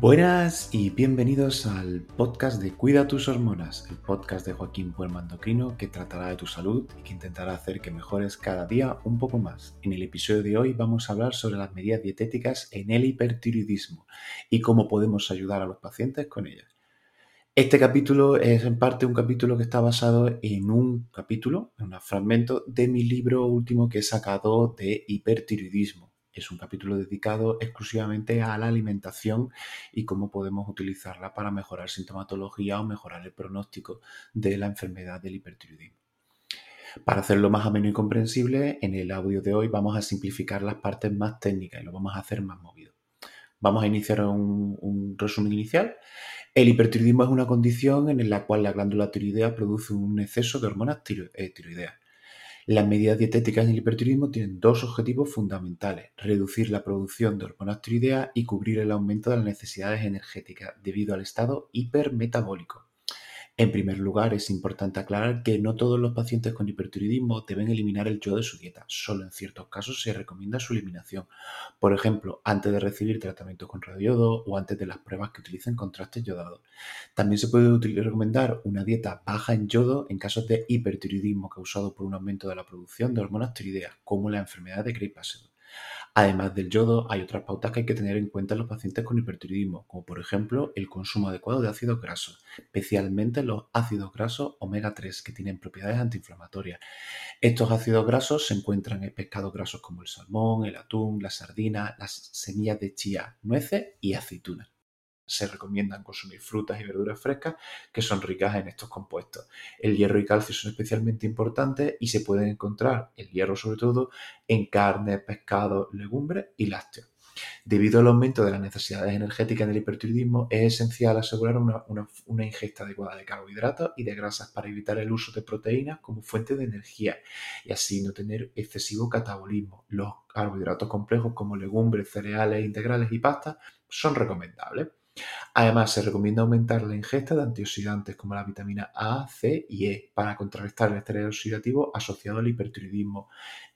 Buenas y bienvenidos al podcast de Cuida tus hormonas, el podcast de Joaquín Puerma que tratará de tu salud y que intentará hacer que mejores cada día un poco más. En el episodio de hoy vamos a hablar sobre las medidas dietéticas en el hipertiroidismo y cómo podemos ayudar a los pacientes con ellas. Este capítulo es en parte un capítulo que está basado en un capítulo, en un fragmento de mi libro último que he sacado de hipertiroidismo es un capítulo dedicado exclusivamente a la alimentación y cómo podemos utilizarla para mejorar sintomatología o mejorar el pronóstico de la enfermedad del hipertiroidismo. Para hacerlo más ameno y comprensible, en el audio de hoy vamos a simplificar las partes más técnicas y lo vamos a hacer más movido. Vamos a iniciar un, resumen inicial. El hipertiroidismo es una condición en la cual la glándula tiroidea produce un exceso de hormonas eh, tiroideas. Las medidas dietéticas en el hipertiroidismo tienen dos objetivos fundamentales, reducir la producción de hormonas tiroideas y cubrir el aumento de las necesidades energéticas debido al estado hipermetabólico. En primer lugar, es importante aclarar que no todos los pacientes con hipertiroidismo deben eliminar el yodo de su dieta. Solo en ciertos casos se recomienda su eliminación. Por ejemplo, antes de recibir tratamiento con radioyodo o antes de las pruebas que utilicen contrastes yodados. También se puede recomendar una dieta baja en yodo en casos de hipertiroidismo causado por un aumento de la producción de hormonas tiroideas, como la enfermedad de Gray-Passen. Además del yodo, hay otras pautas que hay que tener en cuenta en los pacientes con hipertiroidismo, como por ejemplo el consumo adecuado de ácidos grasos, especialmente los ácidos grasos omega 3 que tienen propiedades antiinflamatorias. Estos ácidos grasos se encuentran en pescados grasos como el salmón, el atún, la sardina, las semillas de chía, nueces y aceitunas se recomiendan consumir frutas y verduras frescas que son ricas en estos compuestos. El hierro y calcio son especialmente importantes y se pueden encontrar, el hierro sobre todo, en carne, pescado, legumbres y lácteos. Debido al aumento de las necesidades energéticas en el hipertiroidismo, es esencial asegurar una, una, ingesta adecuada de carbohidratos y de grasas para evitar el uso de proteínas como fuente de energía y así no tener excesivo catabolismo. Los carbohidratos complejos como legumbres, cereales, integrales y pastas son recomendables. Además, se recomienda aumentar la ingesta de antioxidantes como la vitamina A, C y E para contrarrestar el estrés oxidativo asociado al hipertiroidismo.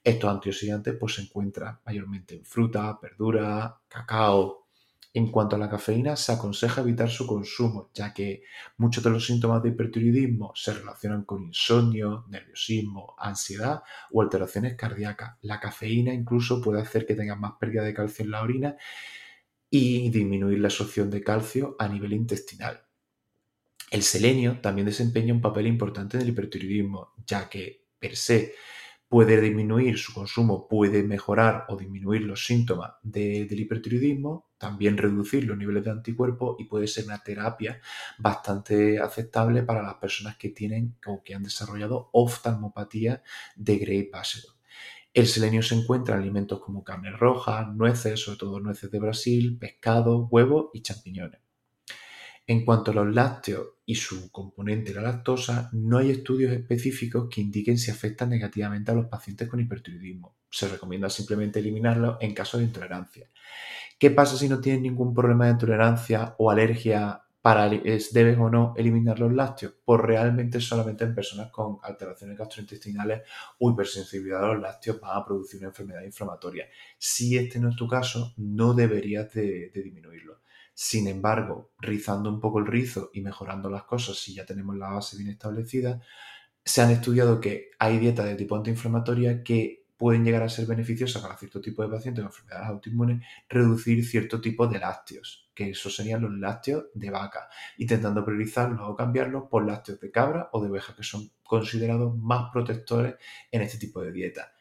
Estos antioxidantes pues, se encuentran mayormente en fruta, verduras, cacao. En cuanto a la cafeína, se aconseja evitar su consumo, ya que muchos de los síntomas de hipertiroidismo se relacionan con insomnio, nerviosismo, ansiedad o alteraciones cardíacas. La cafeína incluso puede hacer que tengas más pérdida de calcio en la orina y disminuir la absorción de calcio a nivel intestinal. El selenio también desempeña un papel importante en el hipertiroidismo, ya que per se puede disminuir su consumo, puede mejorar o disminuir los síntomas del hipertiroidismo, también reducir los niveles de anticuerpos y puede ser una terapia bastante aceptable para las personas que tienen o que han desarrollado oftalmopatía de Gray-Passen. El selenio se encuentra en alimentos como carne roja, nueces, sobre todo nueces de Brasil, pescado, huevo y champiñones. En cuanto a los lácteos y su componente la lactosa, no hay estudios específicos que indiquen si afectan negativamente a los pacientes con hipertiroidismo. Se recomienda simplemente eliminarlos en caso de intolerancia. ¿Qué pasa si no tienen ningún problema de intolerancia o alergia para debes o no eliminar los lácteos, pues realmente solamente en personas con alteraciones gastrointestinales o hipersensibilidad a los lácteos van a producir una enfermedad inflamatoria. Si este no es tu caso, no deberías de, disminuirlo. Sin embargo, rizando un poco el rizo y mejorando las cosas, si ya tenemos la base bien establecida, se han estudiado que hay dietas de tipo antiinflamatoria que pueden llegar a ser beneficiosas para cierto tipo de pacientes con enfermedades autoinmunes, reducir cierto tipo de lácteos, que esos serían los lácteos de vaca, intentando priorizarlos o cambiarlos por lácteos de cabra o de oveja, que son considerados más protectores en este tipo de dieta.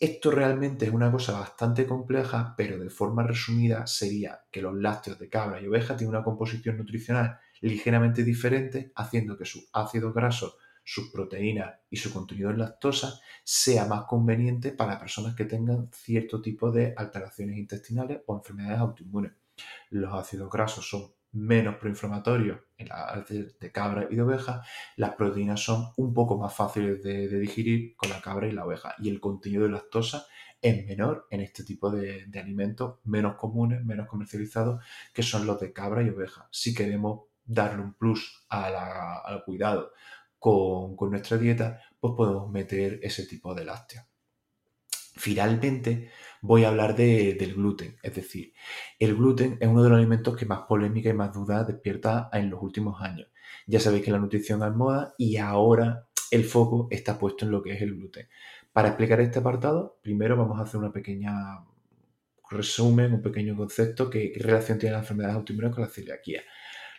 Esto realmente es una cosa bastante compleja, pero de forma resumida sería que los lácteos de cabra y oveja tienen una composición nutricional ligeramente diferente, haciendo que sus ácidos grasos sus proteínas y su contenido en lactosa sea más conveniente para personas que tengan cierto tipo de alteraciones intestinales o enfermedades autoinmunes. Los ácidos grasos son menos proinflamatorios en la de cabra y de oveja, las proteínas son un poco más fáciles de, digerir con la cabra y la oveja y el contenido de lactosa es menor en este tipo de, alimentos menos comunes, menos comercializados, que son los de cabra y oveja. Si queremos darle un plus al cuidado con, nuestra dieta, pues podemos meter ese tipo de lácteos. Finalmente, voy a hablar del gluten. Es decir, el gluten es uno de los alimentos que más polémica y más dudas despierta en los últimos años. Ya sabéis que la nutrición es moda y ahora el foco está puesto en lo que es el gluten. Para explicar este apartado, primero vamos a hacer una pequeña resumen, un pequeño concepto que, qué relación tiene las enfermedades autoinmunes con la celiaquía.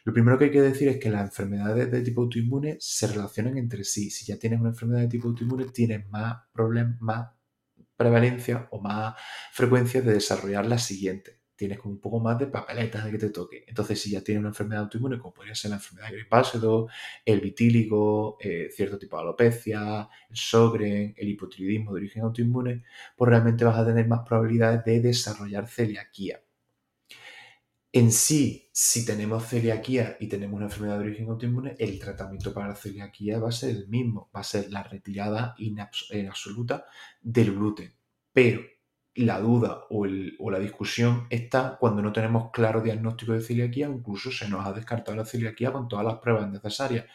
Lo primero que hay que decir es que las enfermedades de tipo autoinmune se relacionan entre sí. Si ya tienes una enfermedad de tipo autoinmune, tienes más problemas, más prevalencia o más frecuencia de desarrollar la siguiente. Tienes como un poco más de papeletas de que te toque. Entonces, si ya tienes una enfermedad autoinmune, como podría ser la enfermedad gripácedo, el vitíligo, eh, cierto tipo de alopecia, el Sogren, el hipotiroidismo de origen autoinmune, pues realmente vas a tener más probabilidades de desarrollar celiaquía. En sí, si tenemos celiaquía y tenemos una enfermedad de origen autoinmune, el tratamiento para la celiaquía va a ser el mismo, va a ser la retirada en absoluta del gluten. Pero la duda o, la discusión está cuando no tenemos claro diagnóstico de celiaquía, incluso se nos ha descartado la celiaquía con todas las pruebas necesarias.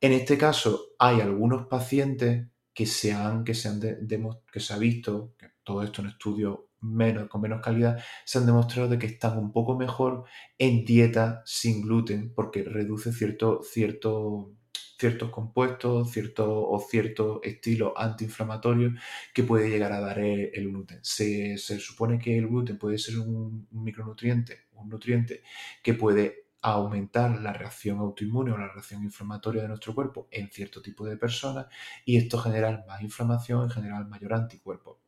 En este caso, hay algunos pacientes que se han, que se han que se ha visto, que todo esto en estudios menos, con menos calidad, se han demostrado de que están un poco mejor en dieta sin gluten porque reduce cierto, cierto, ciertos compuestos o cierto estilo antiinflamatorio que puede llegar a dar el, gluten. Se, supone que el gluten puede ser un, micronutriente, un nutriente que puede aumentar la reacción autoinmune o la reacción inflamatoria de nuestro cuerpo en cierto tipo de personas y esto genera más inflamación, en general mayor anticuerpo.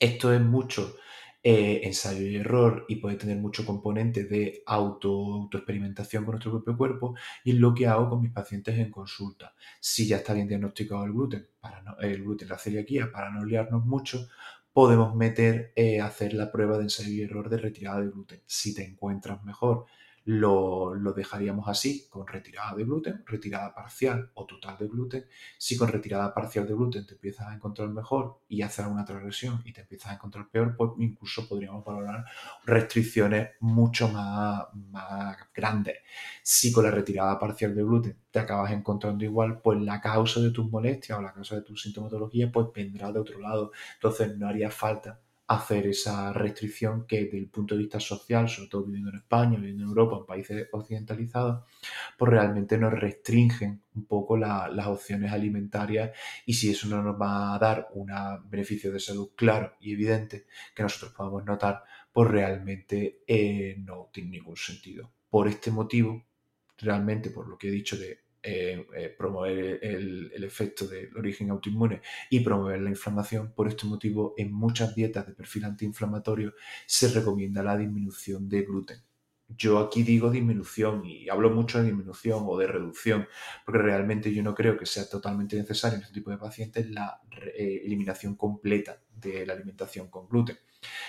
Esto es mucho eh, ensayo y error y puede tener mucho componente de auto, autoexperimentación con nuestro propio cuerpo y es lo que hago con mis pacientes en consulta. Si ya está bien diagnosticado el gluten, para el gluten, la celiaquía, para no liarnos mucho, podemos meter, eh, hacer la prueba de ensayo y error de retirada de gluten. Si te encuentras mejor lo, dejaríamos así, con retirada de gluten, retirada parcial o total de gluten. Si con retirada parcial de gluten te empiezas a encontrar mejor y haces una transgresión y te empiezas a encontrar peor, pues incluso podríamos valorar restricciones mucho más, más grandes. Si con la retirada parcial de gluten te acabas encontrando igual, pues la causa de tus molestias o la causa de tu sintomatología pues vendrá de otro lado. Entonces no haría falta hacer esa restricción que desde el punto de vista social, sobre todo viviendo en España, viviendo en Europa, en países occidentalizados, pues realmente nos restringen un poco las opciones alimentarias y si eso no nos va a dar un beneficio de salud claro y evidente que nosotros podamos notar, pues realmente eh, no tiene ningún sentido. Por este motivo, realmente por lo que he dicho de eh, eh, promover el, efecto del origen autoinmune y promover la inflamación. Por este motivo, en muchas dietas de perfil antiinflamatorio se recomienda la disminución de gluten. Yo aquí digo disminución y hablo mucho de disminución o de reducción, porque realmente yo no creo que sea totalmente necesario en este tipo de pacientes la eh, eliminación completa de la alimentación con gluten.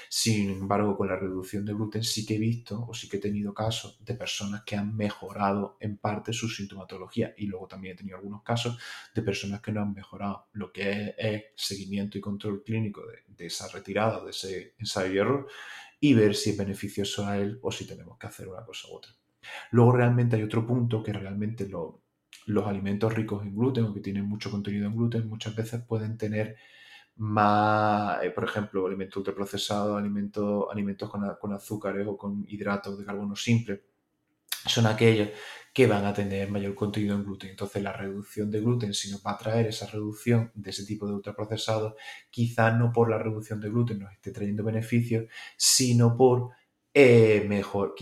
Sin embargo, con la reducción de gluten sí que he visto o sí que he tenido casos de personas que han mejorado en parte su sintomatología y luego también he tenido algunos casos de personas que no han mejorado. Lo que es, seguimiento y control clínico de, esa retirada, de ese ensayo y error y ver si es beneficioso a él o si tenemos que hacer una cosa u otra. Luego realmente hay otro punto que realmente los alimentos ricos en gluten o que tienen mucho contenido en gluten muchas veces pueden tener más, eh, por ejemplo, alimentos ultraprocesados, alimentos, alimentos con, con, azúcares o con hidratos de carbono simple, son aquellos que van a tener mayor contenido en gluten. Entonces, la reducción de gluten, si nos va a traer esa reducción de ese tipo de ultraprocesados, quizás no por la reducción de gluten nos esté trayendo beneficios, sino por eh, mejor,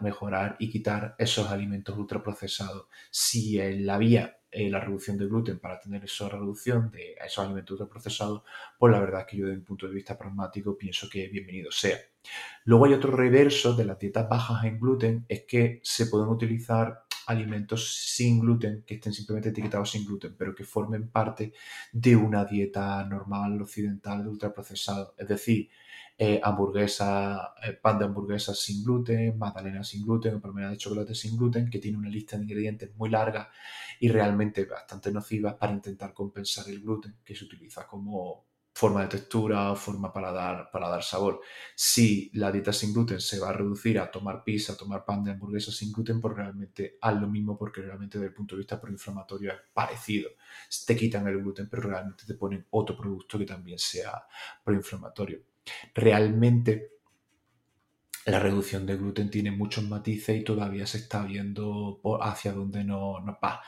mejorar y quitar esos alimentos ultraprocesados. Si en la vía eh, la reducción de gluten para tener esa reducción de esos alimentos ultraprocesados, pues la verdad es que yo desde un punto de vista pragmático pienso que bienvenido sea. Luego hay otro reverso de las dietas bajas en gluten, es que se pueden utilizar alimentos sin gluten, que estén simplemente etiquetados sin gluten, pero que formen parte de una dieta normal occidental de ultraprocesado. Es decir, eh, hamburguesa, eh, pan de hamburguesa sin gluten, magdalena sin gluten o palmera de chocolate sin gluten, que tiene una lista de ingredientes muy larga y realmente bastante nocivas para intentar compensar el gluten que se utiliza como forma de textura o forma para dar, para dar sabor. Si la dieta sin gluten se va a reducir a tomar pizza, a tomar pan de hamburguesa sin gluten, pues realmente haz lo mismo porque realmente desde el punto de vista proinflamatorio es parecido. Te quitan el gluten, pero realmente te ponen otro producto que también sea proinflamatorio. Realmente la reducción de gluten tiene muchos matices y todavía se está viendo hacia dónde nos no va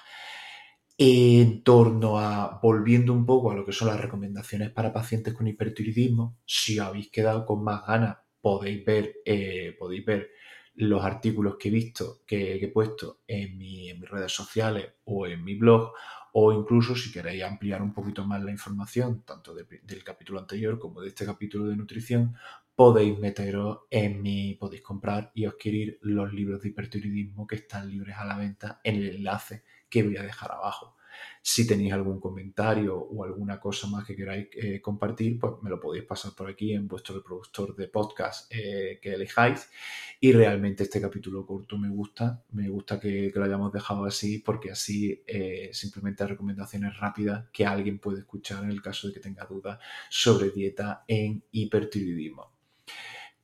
en torno a, volviendo un poco a lo que son las recomendaciones para pacientes con hipertiroidismo, si habéis quedado con más ganas, podéis ver, eh, podéis ver los artículos que he visto, que, he puesto en, mis redes sociales o en mi blog, o incluso si queréis ampliar un poquito más la información, tanto del capítulo anterior como de este capítulo de nutrición, podéis meteros en mi, podéis comprar y adquirir los libros de hipertiroidismo que están libres a la venta en el enlace que voy a dejar abajo. Si tenéis algún comentario o alguna cosa más que queráis eh, compartir, pues me lo podéis pasar por aquí en vuestro reproductor de podcast eh, que elijáis. Y realmente este capítulo corto me gusta, me gusta que, lo hayamos dejado así porque así eh, simplemente recomendaciones rápidas que alguien puede escuchar en el caso de que tenga dudas sobre dieta en hipertiroidismo.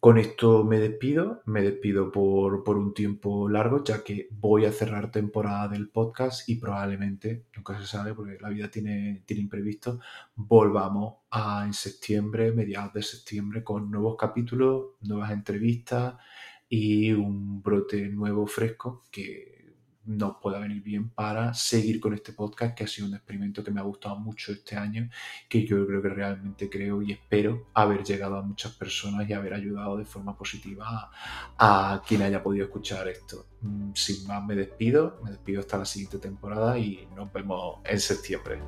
Con esto me despido, me despido por, un tiempo largo, ya que voy a cerrar temporada del podcast y probablemente, nunca se sabe porque la vida tiene, tiene imprevisto, volvamos a, en septiembre, mediados de septiembre, con nuevos capítulos, nuevas entrevistas y un brote nuevo fresco que nos pueda venir bien para seguir con este podcast, que ha sido un experimento que me ha gustado mucho este año, que yo creo que realmente creo y espero haber llegado a muchas personas y haber ayudado de forma positiva a, a quien haya podido escuchar esto. Mm, sin más, me despido, me despido hasta la siguiente temporada y nos vemos en septiembre.